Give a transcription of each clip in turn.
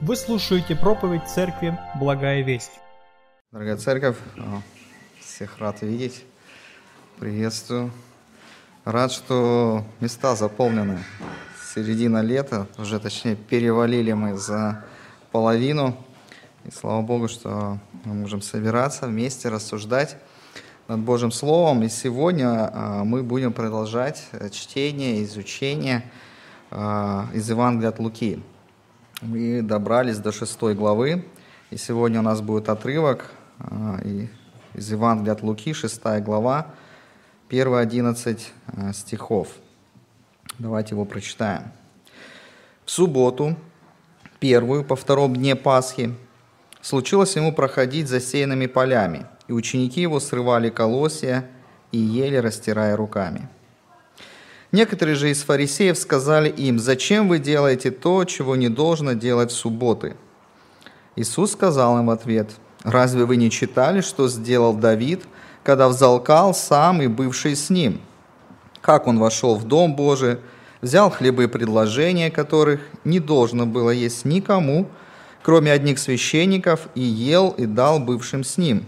Вы слушаете проповедь Церкви «Благая весть». Дорогая церковь, всех рад видеть. Приветствую. Рад, что места заполнены. Середина лета, уже точнее перевалили мы за половину. И слава Богу, что мы можем собираться вместе, рассуждать над Божьим Словом. И сегодня мы будем продолжать чтение, изучение из Евангелия от Луки. Мы добрались до шестой главы, и сегодня у нас будет отрывок из Евангелия от Луки, шестая глава, первые одиннадцать стихов. Давайте его прочитаем. В субботу, первую, по втором дне Пасхи, случилось ему проходить засеянными полями, и ученики его срывали колосья и ели, растирая руками. Некоторые же из фарисеев сказали им, «Зачем вы делаете то, чего не должно делать в субботы?» Иисус сказал им в ответ, «Разве вы не читали, что сделал Давид, когда взалкал сам и бывший с ним? Как он вошел в Дом Божий, взял хлебы предложения, которых не должно было есть никому, кроме одних священников, и ел и дал бывшим с ним.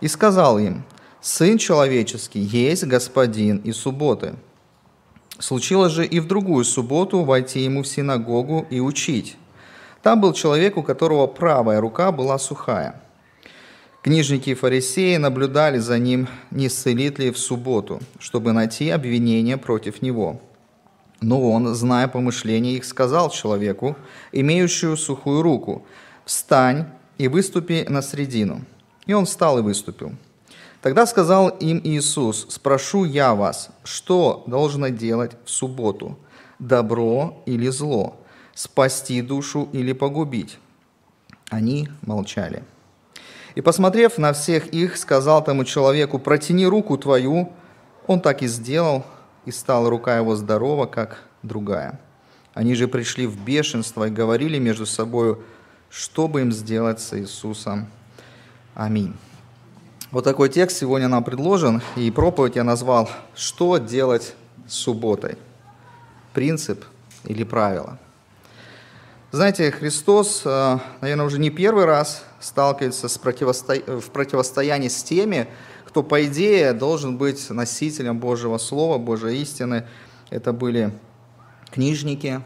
И сказал им, «Сын человеческий есть господин и субботы». Случилось же и в другую субботу войти ему в синагогу и учить. Там был человек, у которого правая рука была сухая. Книжники и фарисеи наблюдали за ним, не исцелит ли в субботу, чтобы найти обвинение против него. Но он, зная помышления их, сказал человеку, имеющую сухую руку, «Встань и выступи на средину». И он встал и выступил. Тогда сказал им Иисус, спрошу я вас, что должно делать в субботу, добро или зло, спасти душу или погубить? Они молчали. И, посмотрев на всех их, сказал тому человеку, протяни руку твою. Он так и сделал, и стала рука его здорова, как другая. Они же пришли в бешенство и говорили между собой, что бы им сделать с Иисусом. Аминь. Вот такой текст сегодня нам предложен, и проповедь я назвал «Что делать с субботой? Принцип или правило?» Знаете, Христос, э, наверное, уже не первый раз сталкивается с противосто... в противостоянии с теми, кто, по идее, должен быть носителем Божьего Слова, Божьей истины. Это были книжники,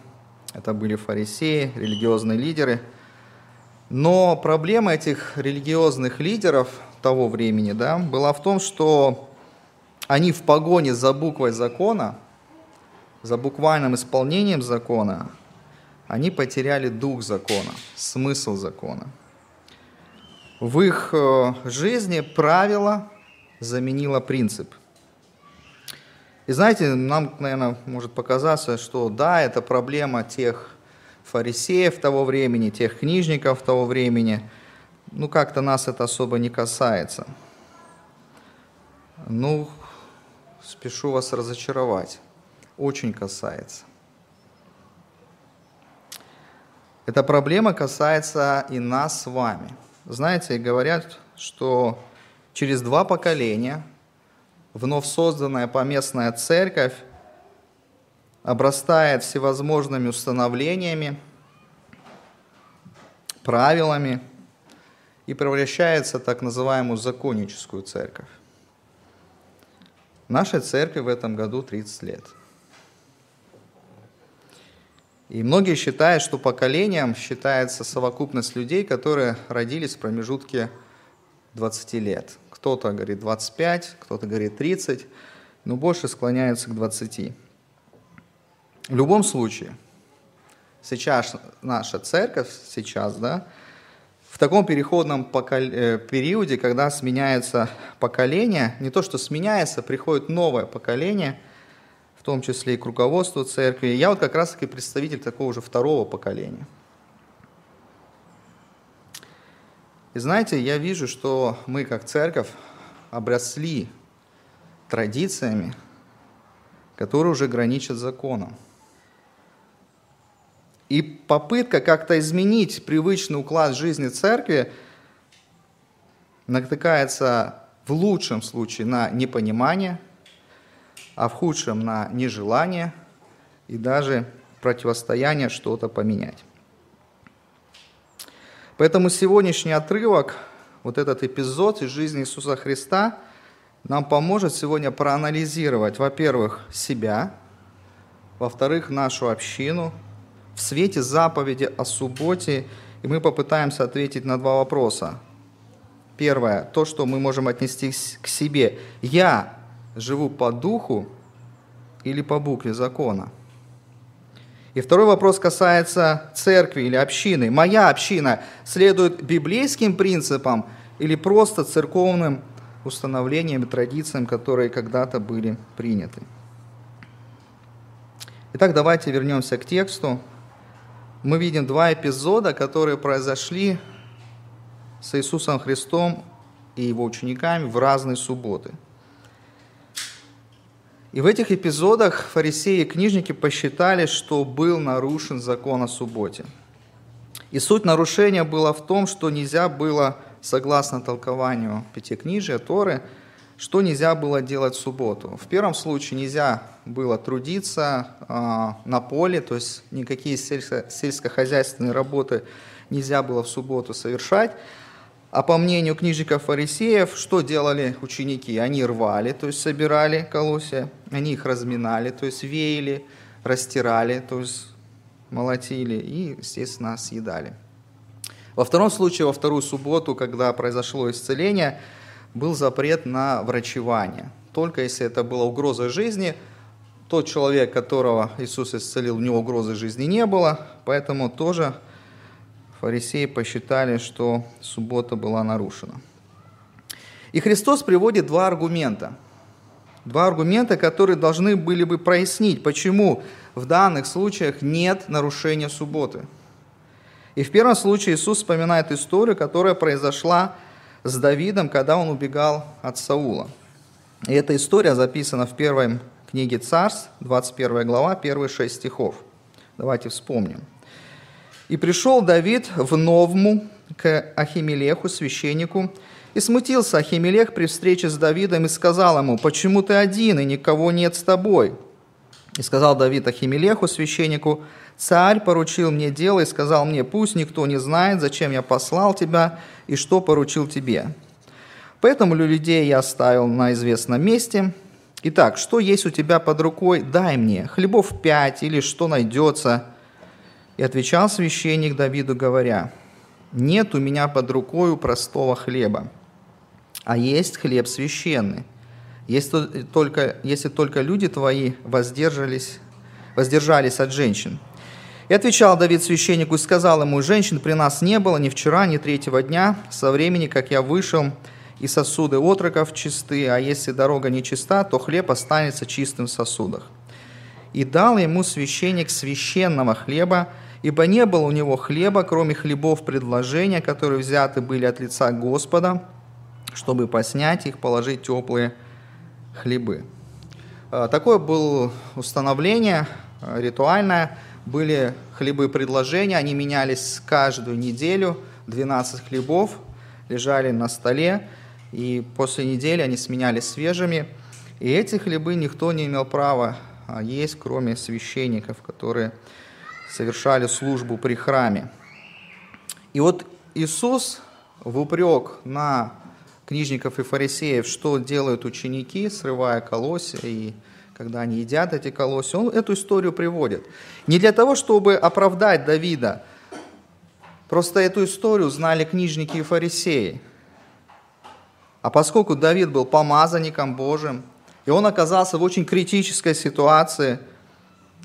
это были фарисеи, религиозные лидеры. Но проблема этих религиозных лидеров того времени, да, была в том, что они в погоне за буквой закона, за буквальным исполнением закона, они потеряли дух закона, смысл закона. В их э, жизни правило заменило принцип. И знаете, нам, наверное, может показаться, что да, это проблема тех фарисеев того времени, тех книжников того времени – ну, как-то нас это особо не касается. Ну, спешу вас разочаровать. Очень касается. Эта проблема касается и нас с вами. Знаете, говорят, что через два поколения вновь созданная поместная церковь обрастает всевозможными установлениями, правилами – и превращается в так называемую законническую церковь. Нашей церкви в этом году 30 лет. И многие считают, что поколением считается совокупность людей, которые родились в промежутке 20 лет. Кто-то говорит 25, кто-то говорит 30, но больше склоняются к 20. В любом случае, сейчас наша церковь, сейчас, да, в таком переходном э, периоде, когда сменяется поколение, не то что сменяется, приходит новое поколение, в том числе и к руководству церкви. Я вот как раз-таки представитель такого же второго поколения. И знаете, я вижу, что мы как церковь обросли традициями, которые уже граничат законом. И попытка как-то изменить привычный уклад жизни церкви натыкается в лучшем случае на непонимание, а в худшем на нежелание и даже противостояние что-то поменять. Поэтому сегодняшний отрывок, вот этот эпизод из жизни Иисуса Христа, нам поможет сегодня проанализировать, во-первых, себя, во-вторых, нашу общину в свете заповеди о субботе, и мы попытаемся ответить на два вопроса. Первое, то, что мы можем отнести к себе. Я живу по духу или по букве закона? И второй вопрос касается церкви или общины. Моя община следует библейским принципам или просто церковным установлениям и традициям, которые когда-то были приняты. Итак, давайте вернемся к тексту. Мы видим два эпизода, которые произошли с Иисусом Христом и его учениками в разные субботы – и в этих эпизодах фарисеи и книжники посчитали, что был нарушен закон о субботе. И суть нарушения была в том, что нельзя было, согласно толкованию Пятикнижия Торы, что нельзя было делать в субботу. В первом случае нельзя было трудиться э, на поле, то есть никакие сельско- сельскохозяйственные работы нельзя было в субботу совершать. А по мнению книжников фарисеев, что делали ученики? Они рвали, то есть собирали колосья, они их разминали, то есть веяли, растирали, то есть молотили и, естественно, съедали. Во втором случае, во вторую субботу, когда произошло исцеление, был запрет на врачевание. Только если это была угроза жизни, тот человек, которого Иисус исцелил, у него угрозы жизни не было, поэтому тоже фарисеи посчитали, что суббота была нарушена. И Христос приводит два аргумента. Два аргумента, которые должны были бы прояснить, почему в данных случаях нет нарушения субботы. И в первом случае Иисус вспоминает историю, которая произошла с Давидом, когда он убегал от Саула. И эта история записана в первой книге Царств, 21 глава, первые шесть стихов. Давайте вспомним. И пришел Давид в Новму к Ахимелеху, священнику, и смутился Ахимелех при встрече с Давидом и сказал ему, «Почему ты один, и никого нет с тобой?» И сказал Давид Ахимелеху, священнику, «Царь поручил мне дело и сказал мне, пусть никто не знает, зачем я послал тебя и что поручил тебе. Поэтому людей я оставил на известном месте. Итак, что есть у тебя под рукой, дай мне, хлебов пять или что найдется». И отвечал священник Давиду, говоря, «Нет у меня под рукою простого хлеба, а есть хлеб священный. Если только, если только люди твои воздержались, воздержались от женщин». И отвечал Давид священнику и сказал ему, «Женщин при нас не было ни вчера, ни третьего дня, со времени, как я вышел, и сосуды отроков чисты, а если дорога не чиста, то хлеб останется чистым в сосудах». И дал ему священник священного хлеба, ибо не было у него хлеба, кроме хлебов предложения, которые взяты были от лица Господа, чтобы поснять их, положить теплые хлебы. А, такое было установление а, ритуальное. Были хлебы предложения, они менялись каждую неделю. 12 хлебов лежали на столе, и после недели они сменялись свежими. И эти хлебы никто не имел права а, есть, кроме священников, которые совершали службу при храме. И вот Иисус в упрек на книжников и фарисеев, что делают ученики, срывая колосья, и когда они едят эти колосья, он эту историю приводит. Не для того, чтобы оправдать Давида, просто эту историю знали книжники и фарисеи. А поскольку Давид был помазанником Божьим, и он оказался в очень критической ситуации –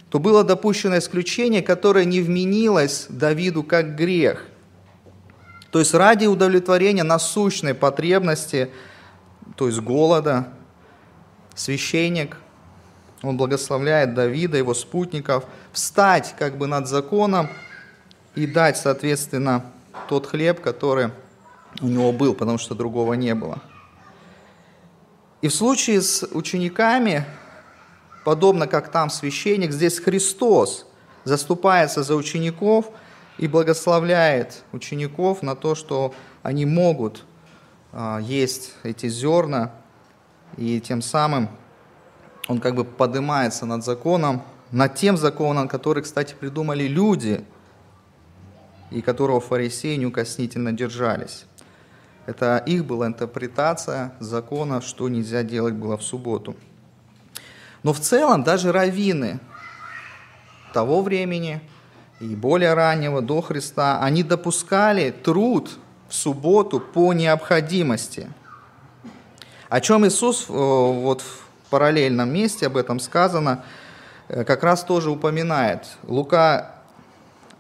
то было допущено исключение, которое не вменилось Давиду как грех. То есть ради удовлетворения насущной потребности, то есть голода, священник, он благословляет Давида, его спутников, встать как бы над законом и дать, соответственно, тот хлеб, который у него был, потому что другого не было. И в случае с учениками подобно как там священник, здесь Христос заступается за учеников и благословляет учеников на то, что они могут а, есть эти зерна, и тем самым он как бы поднимается над законом, над тем законом, который, кстати, придумали люди. и которого фарисеи неукоснительно держались. Это их была интерпретация закона, что нельзя делать было в субботу. Но в целом даже раввины того времени и более раннего, до Христа, они допускали труд в субботу по необходимости. О чем Иисус э, вот параллельном месте, об этом сказано, э, как раз тоже упоминает. Лука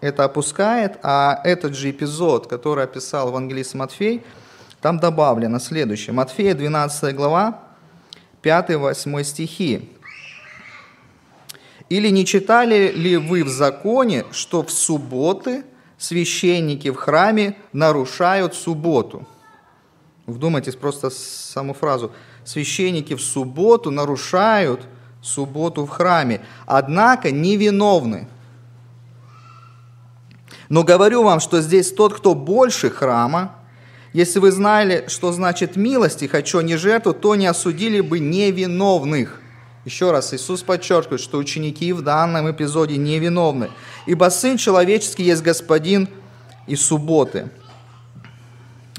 это опускает, а этот же эпизод, который описал евангелист Матфей, там добавлено следующее. Матфея 12 глава, 5-8 стихи. «Или не читали ли вы в законе, что в субботы священники в храме нарушают субботу?» Вдумайтесь просто саму фразу. Священники в субботу нарушают субботу в храме, однако невиновны. Но говорю вам, что здесь тот, кто больше храма, если вы знали, что значит милость и хочу не жертву, то не осудили бы невиновных. Еще раз, Иисус подчеркивает, что ученики в данном эпизоде невиновны, ибо Сын Человеческий есть Господин и субботы.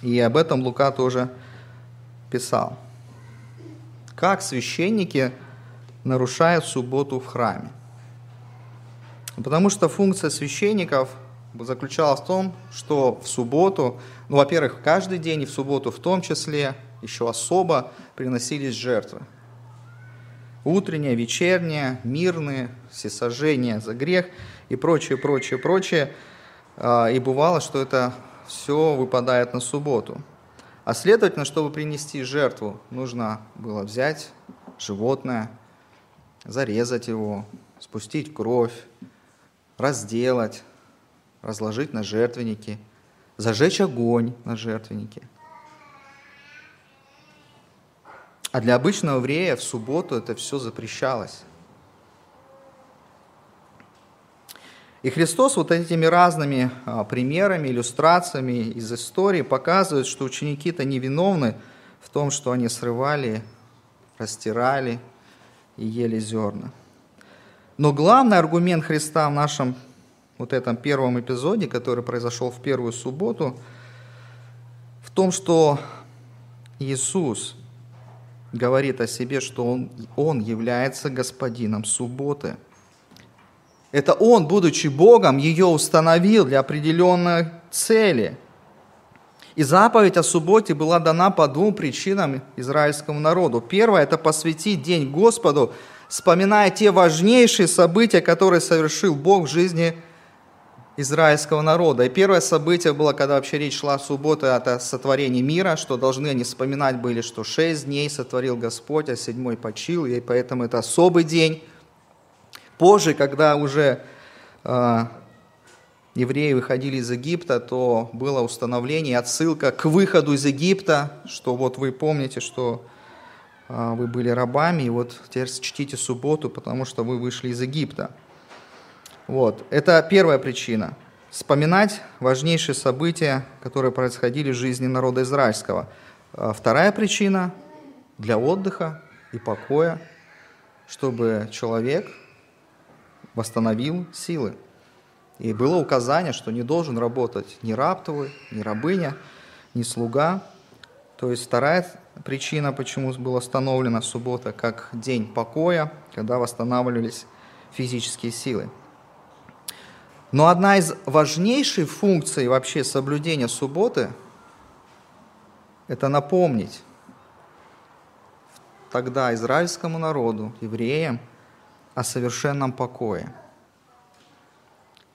И об этом Лука тоже писал. Как священники нарушают субботу в храме? Потому что функция священников – заключалась в том, что в субботу, ну, во-первых, каждый день и в субботу в том числе, еще особо приносились жертвы. Утренние, вечерние, мирные, всесожжения за грех и прочее, прочее, прочее. А, и бывало, что это все выпадает на субботу. А следовательно, чтобы принести жертву, нужно было взять животное, зарезать его, спустить кровь, разделать, разложить на жертвенники, зажечь огонь на жертвеннике. А для обычного еврея в субботу это все запрещалось. И Христос вот этими разными а, примерами, иллюстрациями из истории показывает, что ученики-то невиновны в том, что они срывали, растирали и ели зерна. Но главный аргумент Христа в нашем вот этом первом эпизоде, который произошел в первую субботу, в том, что Иисус говорит о себе, что Он, он является господином субботы. Это Он, будучи Богом, ее установил для определенной цели. И заповедь о субботе была дана по двум причинам израильскому народу. Первое – это посвятить день Господу, вспоминая те важнейшие события, которые совершил Бог в жизни израильского народа. И первое событие было, когда вообще речь шла о субботе, это сотворение мира, что должны они вспоминать были, что шесть дней сотворил Господь, а седьмой почил, и поэтому это особый день. Позже, когда уже э, евреи выходили из Египта, то было установление, отсылка к выходу из Египта, что вот вы помните, что э, вы были рабами, и вот теперь чтите субботу, потому что вы вышли из Египта. Вот. Это первая причина. Вспоминать важнейшие события, которые происходили в жизни народа израильского. А вторая причина – для отдыха и покоя, чтобы человек восстановил силы. И было указание, что не должен работать ни раб ни рабыня, ни слуга. То есть вторая причина, почему была установлена суббота как день покоя, когда восстанавливались физические силы. Но одна из важнейших функций вообще соблюдения субботы – это напомнить тогда израильскому народу, евреям, о совершенном покое.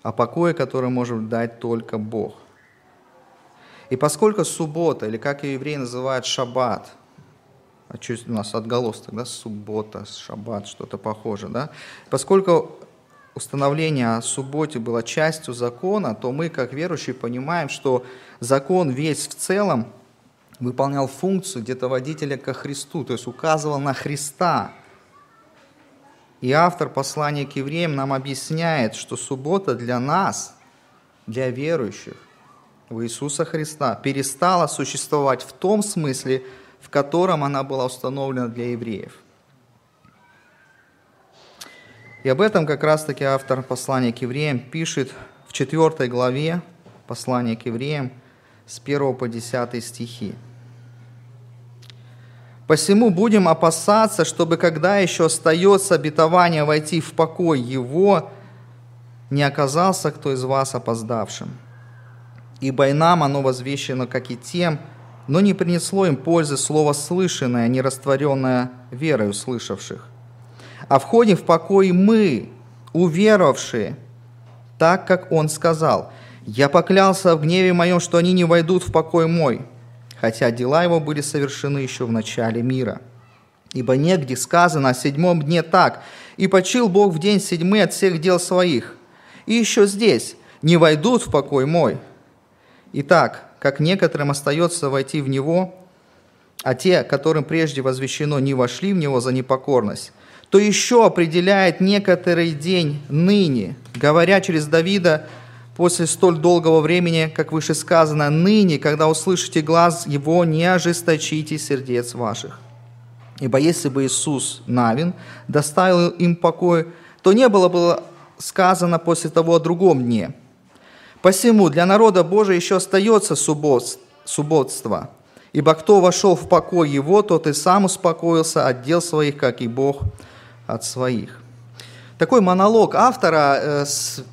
О покое, который может дать только Бог. И поскольку суббота, или как ее евреи называют шаббат, а что у нас отголосток, да, суббота, шаббат, что-то похоже, да, поскольку установление о субботе было частью закона, то мы, как верующие, понимаем, что закон весь в целом выполнял функцию где-то водителя ко Христу, то есть указывал на Христа. И автор послания к евреям нам объясняет, что суббота для нас, для верующих в Иисуса Христа, перестала существовать в том смысле, в котором она была установлена для евреев. И об этом как раз-таки автор послания к евреям пишет в 4 главе, послание к евреям с 1 по 10 стихи. Посему будем опасаться, чтобы когда еще остается обетование войти в покой Его, не оказался кто из вас опоздавшим. Ибо и нам оно возвещено, как и тем, но не принесло им пользы слово слышанное, не растворенное верой услышавших. А входим в покой мы, уверовавшие, так, как Он сказал, «Я поклялся в гневе моем, что они не войдут в покой мой» хотя дела его были совершены еще в начале мира. Ибо негде сказано о седьмом дне так, «И почил Бог в день седьмый от всех дел своих». И еще здесь, «Не войдут в покой мой». Итак, как некоторым остается войти в него, а те, которым прежде возвещено, не вошли в него за непокорность, то еще определяет некоторый день ныне, говоря через Давида, после столь долгого времени, как выше сказано, ныне, когда услышите глаз Его, не ожесточите сердец ваших. Ибо если бы Иисус Навин доставил им покой, то не было бы сказано после того о другом дне. Посему для народа Божия еще остается суббот, субботство, ибо кто вошел в покой его, тот и сам успокоился от дел своих, как и Бог от своих такой монолог автора э,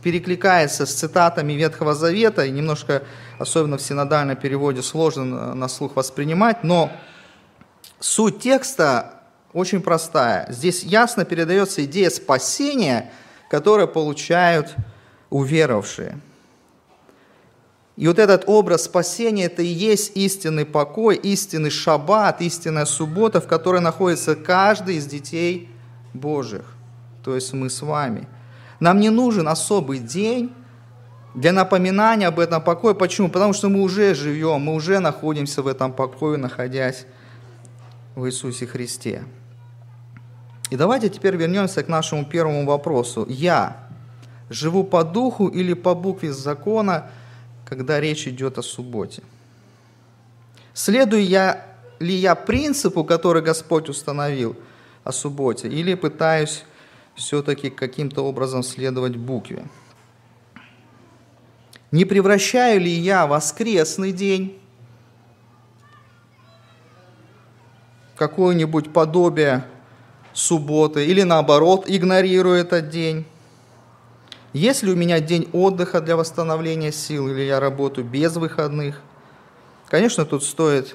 перекликается с цитатами Ветхого Завета, и немножко, особенно в синодальном переводе, сложно на слух воспринимать, но суть текста очень простая. Здесь ясно передается идея спасения, которое получают уверовавшие. И вот этот образ спасения – это и есть истинный покой, истинный шаббат, истинная суббота, в которой находится каждый из детей Божьих то есть мы с вами. Нам не нужен особый день для напоминания об этом покое. Почему? Потому что мы уже живем, мы уже находимся в этом покое, находясь в Иисусе Христе. И давайте теперь вернемся к нашему первому вопросу. Я живу по духу или по букве закона, когда речь идет о субботе? Следую я ли я принципу, который Господь установил о субботе, или пытаюсь все-таки каким-то образом следовать букве. Не превращаю ли я воскресный день в какое-нибудь подобие субботы или наоборот игнорирую этот день? Есть ли у меня день отдыха для восстановления сил или я работаю без выходных? Конечно, тут стоит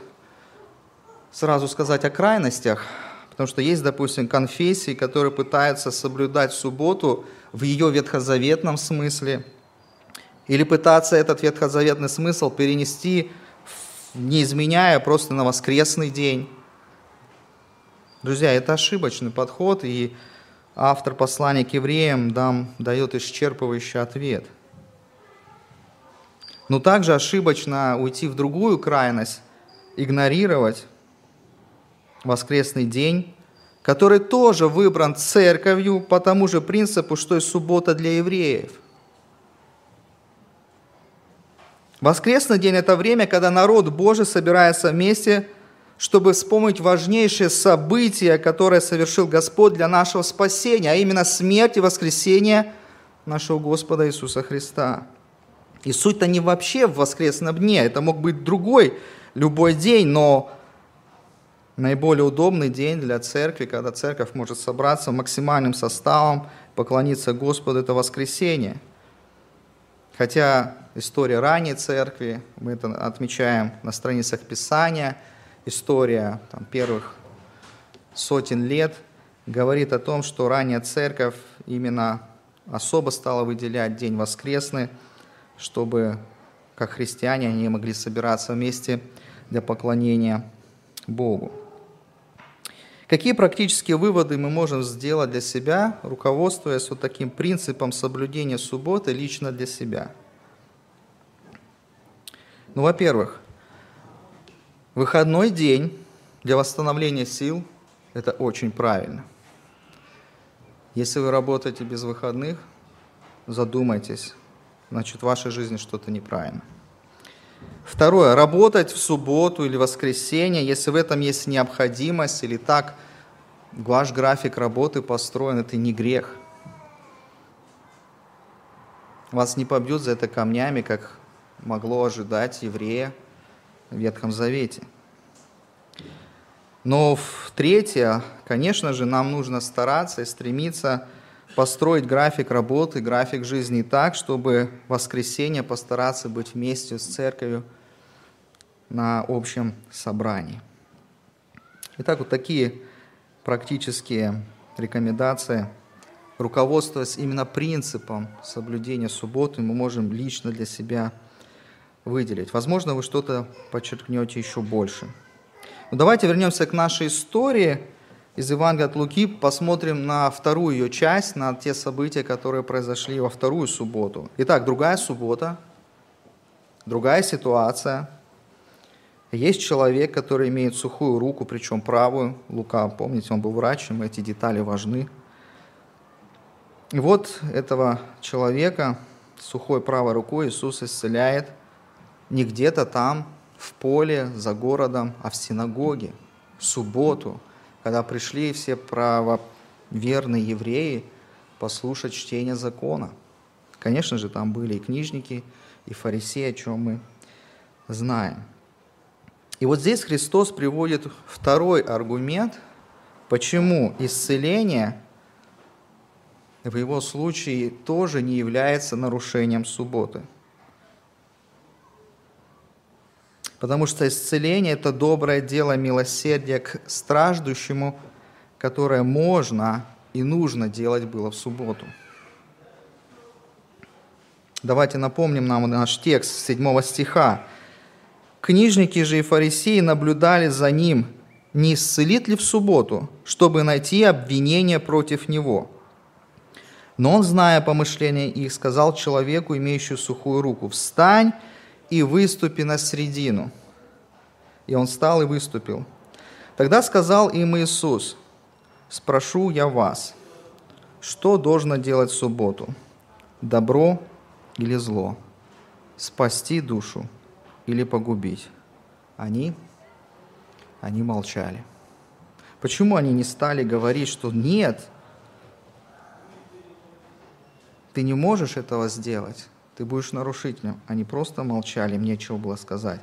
сразу сказать о крайностях – Потому что есть, допустим, конфессии, которые пытаются соблюдать субботу в ее ветхозаветном смысле, или пытаться этот ветхозаветный смысл перенести, не изменяя просто на воскресный день. Друзья, это ошибочный подход, и автор послания к евреям дам, дает исчерпывающий ответ. Но также ошибочно уйти в другую крайность, игнорировать воскресный день, который тоже выбран церковью по тому же принципу, что и суббота для евреев. Воскресный день – это время, когда народ Божий собирается вместе, чтобы вспомнить важнейшее событие, которое совершил Господь для нашего спасения, а именно смерть и воскресение нашего Господа Иисуса Христа. И суть-то не вообще в воскресном дне, это мог быть другой, любой день, но наиболее удобный день для церкви, когда церковь может собраться максимальным составом, поклониться Господу, это воскресенье. Хотя история ранней церкви, мы это отмечаем на страницах Писания, история там, первых сотен лет говорит о том, что ранняя церковь именно особо стала выделять день воскресный, чтобы как христиане они могли собираться вместе для поклонения Богу. Какие практические выводы мы можем сделать для себя, руководствуясь вот таким принципом соблюдения субботы лично для себя? Ну, во-первых, выходной день для восстановления сил – это очень правильно. Если вы работаете без выходных, задумайтесь, значит, в вашей жизни что-то неправильно. Второе. Работать в субботу или воскресенье, если в этом есть необходимость или так ваш график работы построен, это не грех. Вас не побьют за это камнями, как могло ожидать еврея в Ветхом Завете. Но в третье, конечно же, нам нужно стараться и стремиться построить график работы, график жизни так, чтобы в воскресенье постараться быть вместе с церковью на общем собрании. Итак, вот такие практические рекомендации. Руководствуясь именно принципом соблюдения субботы, мы можем лично для себя выделить. Возможно, вы что-то подчеркнете еще больше. Но давайте вернемся к нашей истории из Евангелия от Луки, посмотрим на вторую ее часть, на те события, которые произошли во вторую субботу. Итак, другая суббота, другая ситуация – есть человек, который имеет сухую руку, причем правую. Лука, помните, он был врачем, эти детали важны. И вот этого человека сухой правой рукой Иисус исцеляет не где-то там, в поле, за городом, а в синагоге, в субботу, когда пришли все правоверные евреи послушать чтение закона. Конечно же, там были и книжники, и фарисеи, о чем мы знаем. И вот здесь Христос приводит второй аргумент, почему исцеление в его случае тоже не является нарушением субботы. Потому что исцеление – это доброе дело милосердия к страждущему, которое можно и нужно делать было в субботу. Давайте напомним нам наш текст 7 стиха. Книжники же и фарисеи наблюдали за ним, не исцелит ли в субботу, чтобы найти обвинение против него. Но он, зная помышления их, сказал человеку, имеющему сухую руку, «Встань и выступи на середину». И он встал и выступил. Тогда сказал им Иисус, «Спрошу я вас, что должно делать в субботу? Добро или зло? Спасти душу или погубить. Они, они молчали. Почему они не стали говорить, что нет, ты не можешь этого сделать, ты будешь нарушителем. Они просто молчали, им нечего было сказать.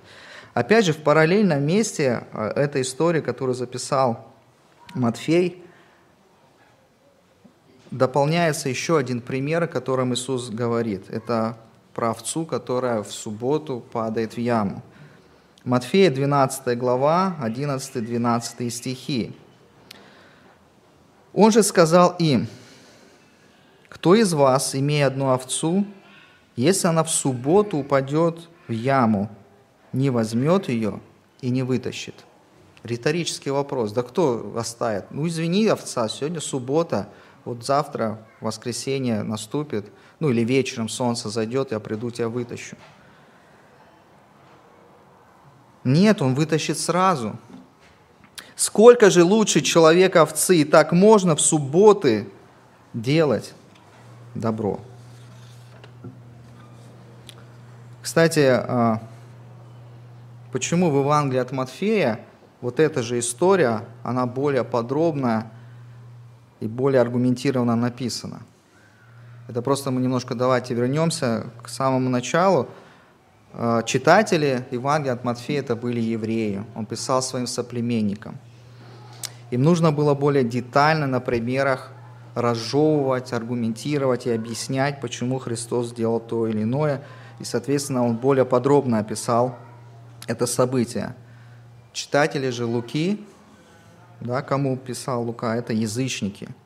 Опять же, в параллельном месте э, этой истории, которую записал Матфей, дополняется еще один пример, о котором Иисус говорит. Это про овцу, которая в субботу падает в яму. Матфея 12 глава, 11-12 стихи. Он же сказал им, кто из вас, имея одну овцу, если она в субботу упадет в яму, не возьмет ее и не вытащит? Риторический вопрос. Да кто оставит? Ну, извини, овца, сегодня суббота, вот завтра, воскресенье наступит – ну или вечером солнце зайдет, я приду, тебя вытащу. Нет, он вытащит сразу. Сколько же лучше человека овцы, и так можно в субботы делать добро. Кстати, а, почему в Евангелии от Матфея вот эта же история, она более подробная и более аргументированно написана – это просто мы немножко давайте вернемся к самому началу. Э, читатели Евангелия от Матфея это были евреи. Он писал своим соплеменникам. Им нужно было более детально на примерах разжевывать, аргументировать и объяснять, почему Христос сделал то или иное. И, соответственно, он более подробно описал это событие. Читатели же Луки, да, кому писал Лука, это язычники –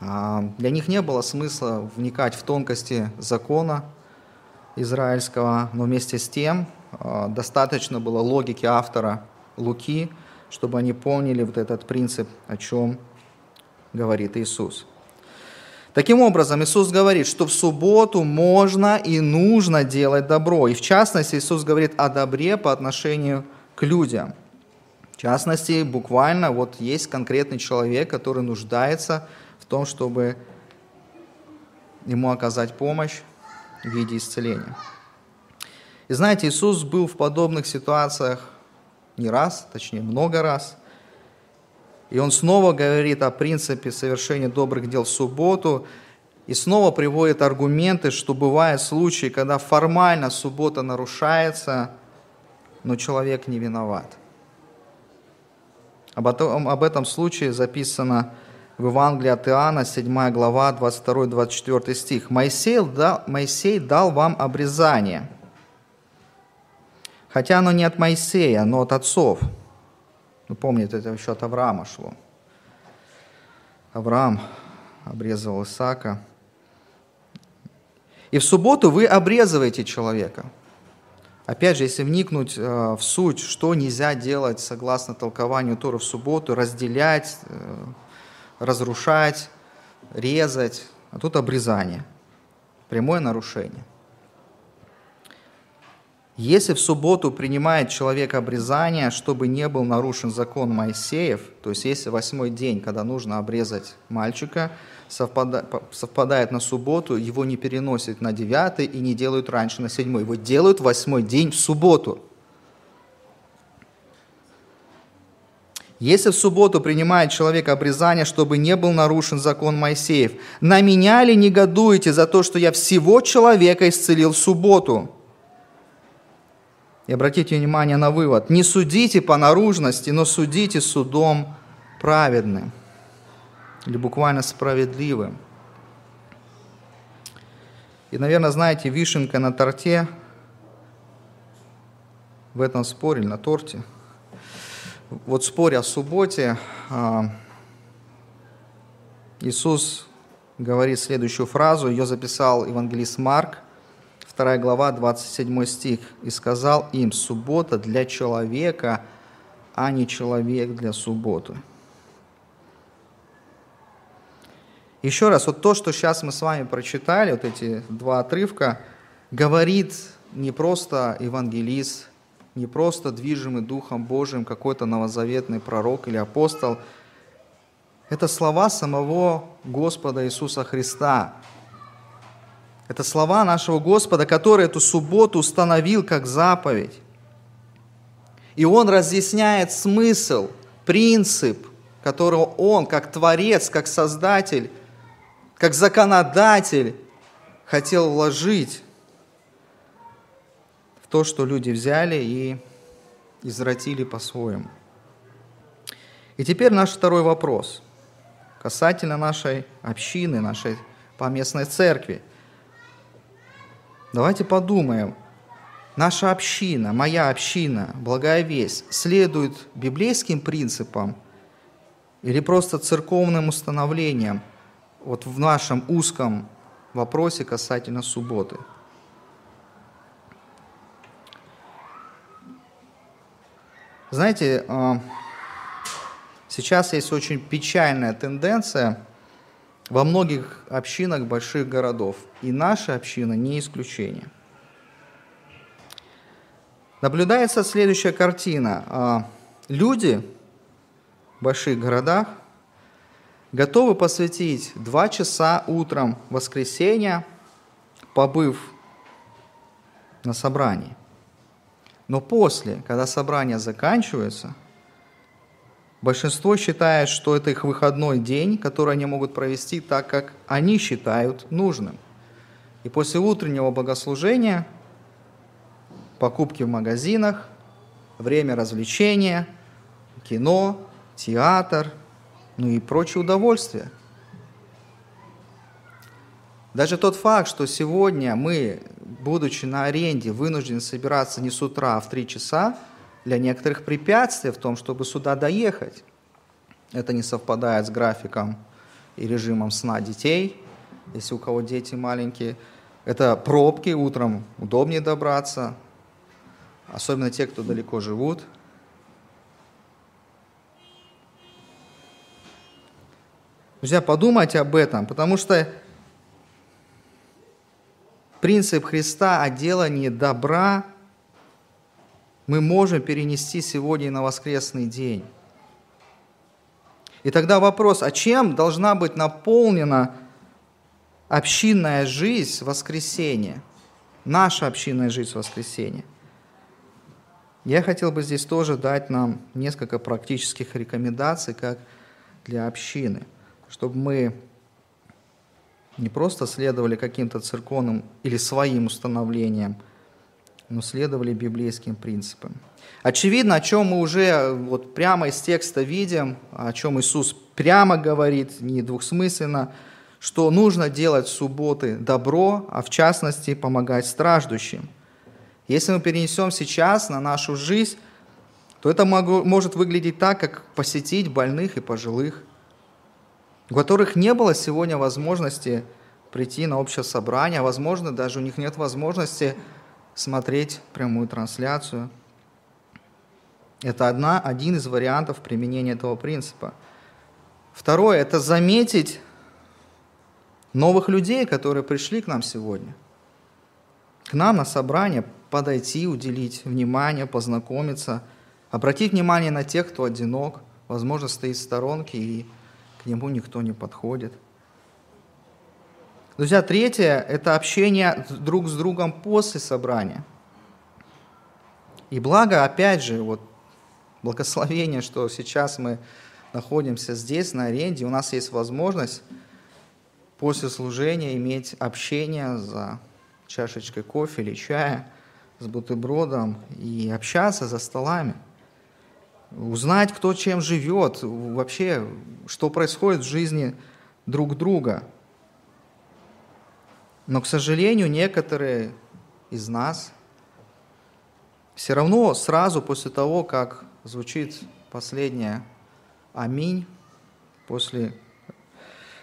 а, для них не было смысла вникать в тонкости закона израильского, но вместе с тем а, достаточно было логики автора Луки, чтобы они поняли вот этот принцип, о чем говорит Иисус. Таким образом, Иисус говорит, что в субботу можно и нужно делать добро. И в частности, Иисус говорит о добре по отношению к людям. В частности, буквально вот есть конкретный человек, который нуждается том, чтобы ему оказать помощь в виде исцеления. И знаете, Иисус был в подобных ситуациях не раз, точнее много раз. И он снова говорит о принципе совершения добрых дел в субботу. И снова приводит аргументы, что бывают случаи, когда формально суббота нарушается, но человек не виноват. Об этом, об этом случае записано в Евангелии от Иоанна, 7 глава, 22-24 стих. Моисей дал, «Моисей дал вам обрезание, хотя оно не от Моисея, но от отцов». Вы помните, это еще от Авраама шло. Авраам обрезал Исаака. И в субботу вы обрезываете человека. Опять же, если вникнуть э, в суть, что нельзя делать согласно толкованию Тора в субботу, разделять, э, разрушать, резать, а тут обрезание. Прямое нарушение. Если в субботу принимает человек обрезание, чтобы не был нарушен закон Моисеев, то есть если восьмой день, когда нужно обрезать мальчика, совпадает на субботу, его не переносят на девятый и не делают раньше на седьмой. Его делают восьмой день в субботу. Если в субботу принимает человек обрезание, чтобы не был нарушен закон Моисеев, на меня ли негодуете за то, что я всего человека исцелил в субботу? И обратите внимание на вывод. Не судите по наружности, но судите судом праведным. Или буквально справедливым. И, наверное, знаете, вишенка на торте в этом споре, на торте. Вот споре о субботе а, Иисус говорит следующую фразу, ее записал евангелист Марк – 2 глава, 27 стих. «И сказал им, суббота для человека, а не человек для субботы». Еще раз, вот то, что сейчас мы с вами прочитали, вот эти два отрывка, говорит не просто евангелист, не просто движимый Духом Божиим какой-то новозаветный пророк или апостол. Это слова самого Господа Иисуса Христа, это слова нашего Господа, который эту субботу установил как заповедь. И Он разъясняет смысл, принцип, которого Он, как Творец, как Создатель, как законодатель, хотел вложить в то, что люди взяли и извратили по-своему. И теперь наш второй вопрос касательно нашей общины, нашей поместной церкви – Давайте подумаем, наша община, моя община, благая весть, следует библейским принципам или просто церковным установлениям вот в нашем узком вопросе касательно субботы? Знаете, а, сейчас есть очень печальная тенденция – во многих общинах больших городов. И наша община не исключение. Наблюдается следующая картина. А, люди в больших городах готовы посвятить два часа утром воскресенья, побыв на собрании. Но после, когда собрание заканчивается – Большинство считает, что это их выходной день, который они могут провести так, как они считают нужным. И после утреннего богослужения, покупки в магазинах, время развлечения, кино, театр, ну и прочие удовольствия. Даже тот факт, что сегодня мы, будучи на аренде, вынуждены собираться не с утра, а в три часа – для некоторых препятствия в том, чтобы сюда доехать. Это не совпадает с графиком и режимом сна детей, если у кого дети маленькие. Это пробки, утром удобнее добраться, особенно те, кто далеко живут. Друзья, подумайте об этом, потому что принцип Христа о делании добра мы можем перенести сегодня на воскресный день. И тогда вопрос, а чем должна быть наполнена общинная жизнь в воскресенье? Наша общинная жизнь в воскресенье. Я хотел бы здесь тоже дать нам несколько практических рекомендаций, как для общины, чтобы мы не просто следовали каким-то церковным или своим установлениям, но следовали библейским принципам. Очевидно, о чем мы уже вот прямо из текста видим, о чем Иисус прямо говорит, не двухсмысленно, что нужно делать в субботы добро, а в частности помогать страждущим. Если мы перенесем сейчас на нашу жизнь, то это может выглядеть так, как посетить больных и пожилых, у которых не было сегодня возможности прийти на общее собрание, возможно, даже у них нет возможности смотреть прямую трансляцию. Это одна, один из вариантов применения этого принципа. Второе – это заметить новых людей, которые пришли к нам сегодня. К нам на собрание подойти, уделить внимание, познакомиться, обратить внимание на тех, кто одинок, возможно, стоит в сторонке и к нему никто не подходит. Друзья, третье – это общение друг с другом после собрания. И благо, опять же, вот благословение, что сейчас мы находимся здесь, на аренде, у нас есть возможность после служения иметь общение за чашечкой кофе или чая, с бутербродом и общаться за столами. Узнать, кто чем живет, вообще, что происходит в жизни друг друга. Но, к сожалению, некоторые из нас все равно сразу после того, как звучит последнее «Аминь», после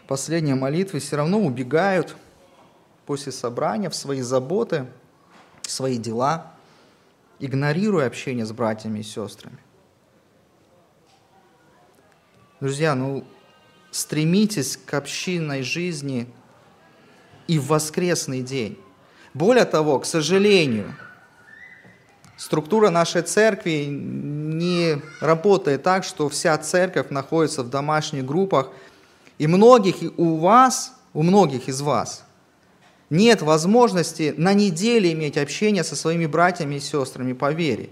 последние молитвы все равно убегают после собрания в свои заботы, в свои дела, игнорируя общение с братьями и сестрами. Друзья, ну стремитесь к общинной жизни и в воскресный день. Более того, к сожалению, структура нашей церкви не работает так, что вся церковь находится в домашних группах – и многих у вас, у многих из вас нет возможности на неделе иметь общение со своими братьями и сестрами по вере.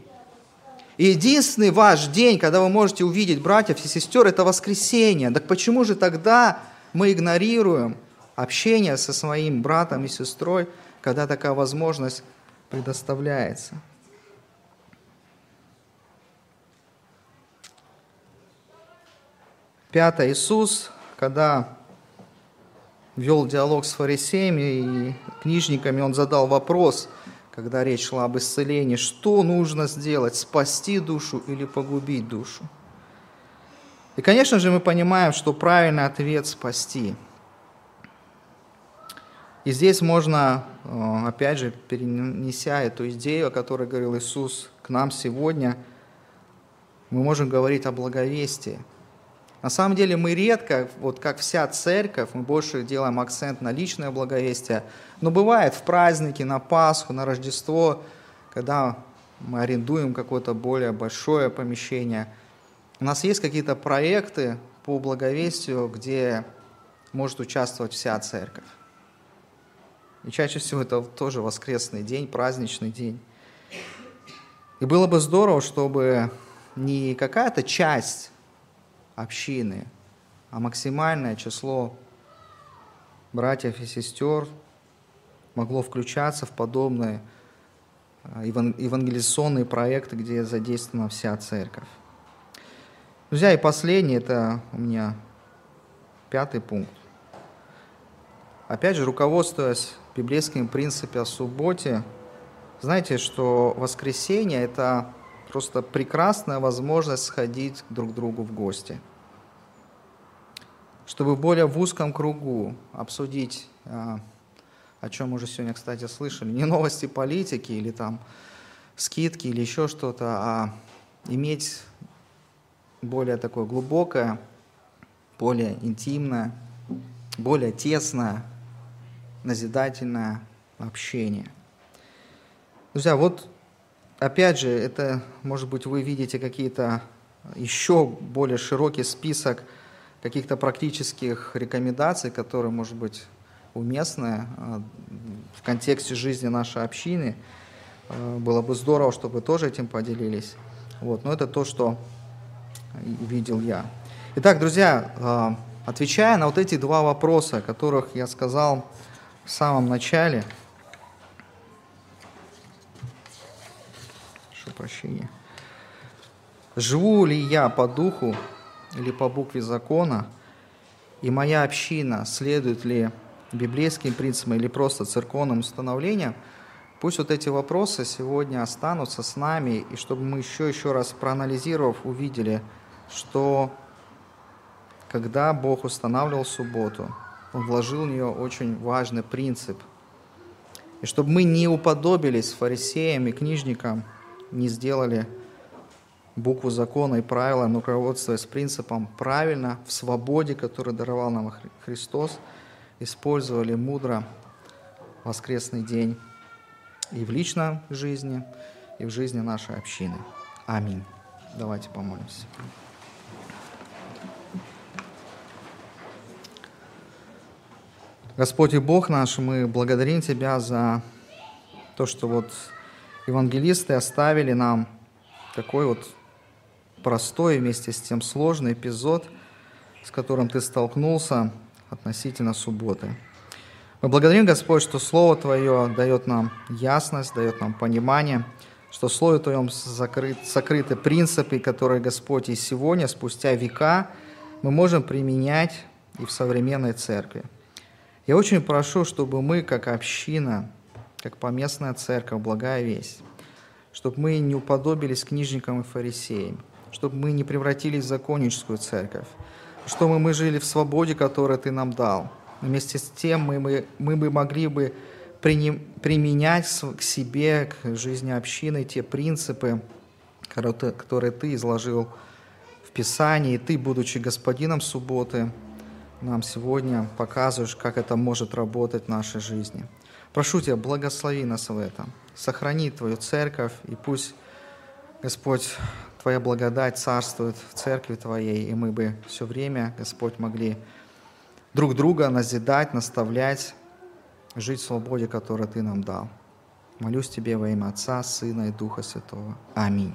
И единственный ваш день, когда вы можете увидеть братьев и сестер, это воскресенье. Так почему же тогда мы игнорируем общение со своим братом и сестрой, когда такая возможность предоставляется? Пятое. Иисус когда вел диалог с фарисеями и книжниками, он задал вопрос, когда речь шла об исцелении, что нужно сделать, спасти душу или погубить душу. И, конечно же, мы понимаем, что правильный ответ – спасти. И здесь можно, э, опять же, перенеся эту идею, о которой говорил Иисус к нам сегодня, мы можем говорить о благовестии – на самом деле мы редко, вот как вся церковь, мы больше делаем акцент на личное благовестие, но бывает в праздники, на Пасху, на Рождество, когда мы арендуем какое-то более большое помещение. У нас есть какие-то проекты по благовестию, где может участвовать вся церковь. И чаще всего это тоже воскресный день, праздничный день. И было бы здорово, чтобы не какая-то часть общины, а максимальное число братьев и сестер могло включаться в подобные а, евангелизационные проекты, где задействована вся церковь. Друзья, и последний, это у меня пятый пункт. Опять же, руководствуясь библейским принципом о субботе, знаете, что воскресенье – это Просто прекрасная возможность сходить друг к другу в гости. Чтобы более в узком кругу обсудить, а, о чем мы уже сегодня, кстати, слышали, не новости политики или там скидки или еще что-то, а иметь более такое глубокое, более интимное, более тесное, назидательное общение. Друзья, вот опять же, это, может быть, вы видите какие-то еще более широкий список каких-то практических рекомендаций, которые, может быть, уместны а, в контексте жизни нашей общины. А, было бы здорово, чтобы вы тоже этим поделились. Вот. Но это то, что видел я. Итак, друзья, а, Отвечая на вот эти два вопроса, которых я сказал в самом начале, прошу прощения, живу ли я по духу или по букве закона, и моя община следует ли библейским принципам или просто церковным установлениям, пусть вот эти вопросы сегодня останутся с нами, и чтобы мы еще еще раз проанализировав, увидели, что когда Бог устанавливал субботу, Он вложил в нее очень важный принцип. И чтобы мы не уподобились фарисеям и книжникам, не сделали букву закона и правила, но руководствуясь принципом правильно, в свободе, которую даровал нам Христос, использовали мудро воскресный день и в личной жизни, и в жизни нашей общины. Аминь. Давайте помолимся. Господь и Бог наш, мы благодарим Тебя за то, что вот евангелисты оставили нам такой вот простой вместе с тем сложный эпизод, с которым Ты столкнулся относительно субботы. Мы благодарим, Господь, что Слово Твое дает нам ясность, дает нам понимание, что в Слове Твоем закрыт, сокрыты принципы, которые, Господь, и сегодня, спустя века, мы можем применять и в современной церкви. Я очень прошу, чтобы мы, как община, как поместная церковь, благая весть, чтобы мы не уподобились книжникам и фарисеям, чтобы мы не превратились в законническую церковь, чтобы мы жили в свободе, которую Ты нам дал. Вместе с тем мы, мы, мы бы могли бы применять к себе, к жизни общины те принципы, которые Ты изложил в Писании, и Ты, будучи господином субботы, нам сегодня показываешь, как это может работать в нашей жизни. Прошу Тебя, благослови нас в этом. Сохрани Твою церковь, и пусть, Господь, Твоя благодать царствует в церкви Твоей, и мы бы все время, Господь, могли друг друга назидать, наставлять, жить в свободе, которую Ты нам дал. Молюсь Тебе во имя Отца, Сына и Духа Святого. Аминь.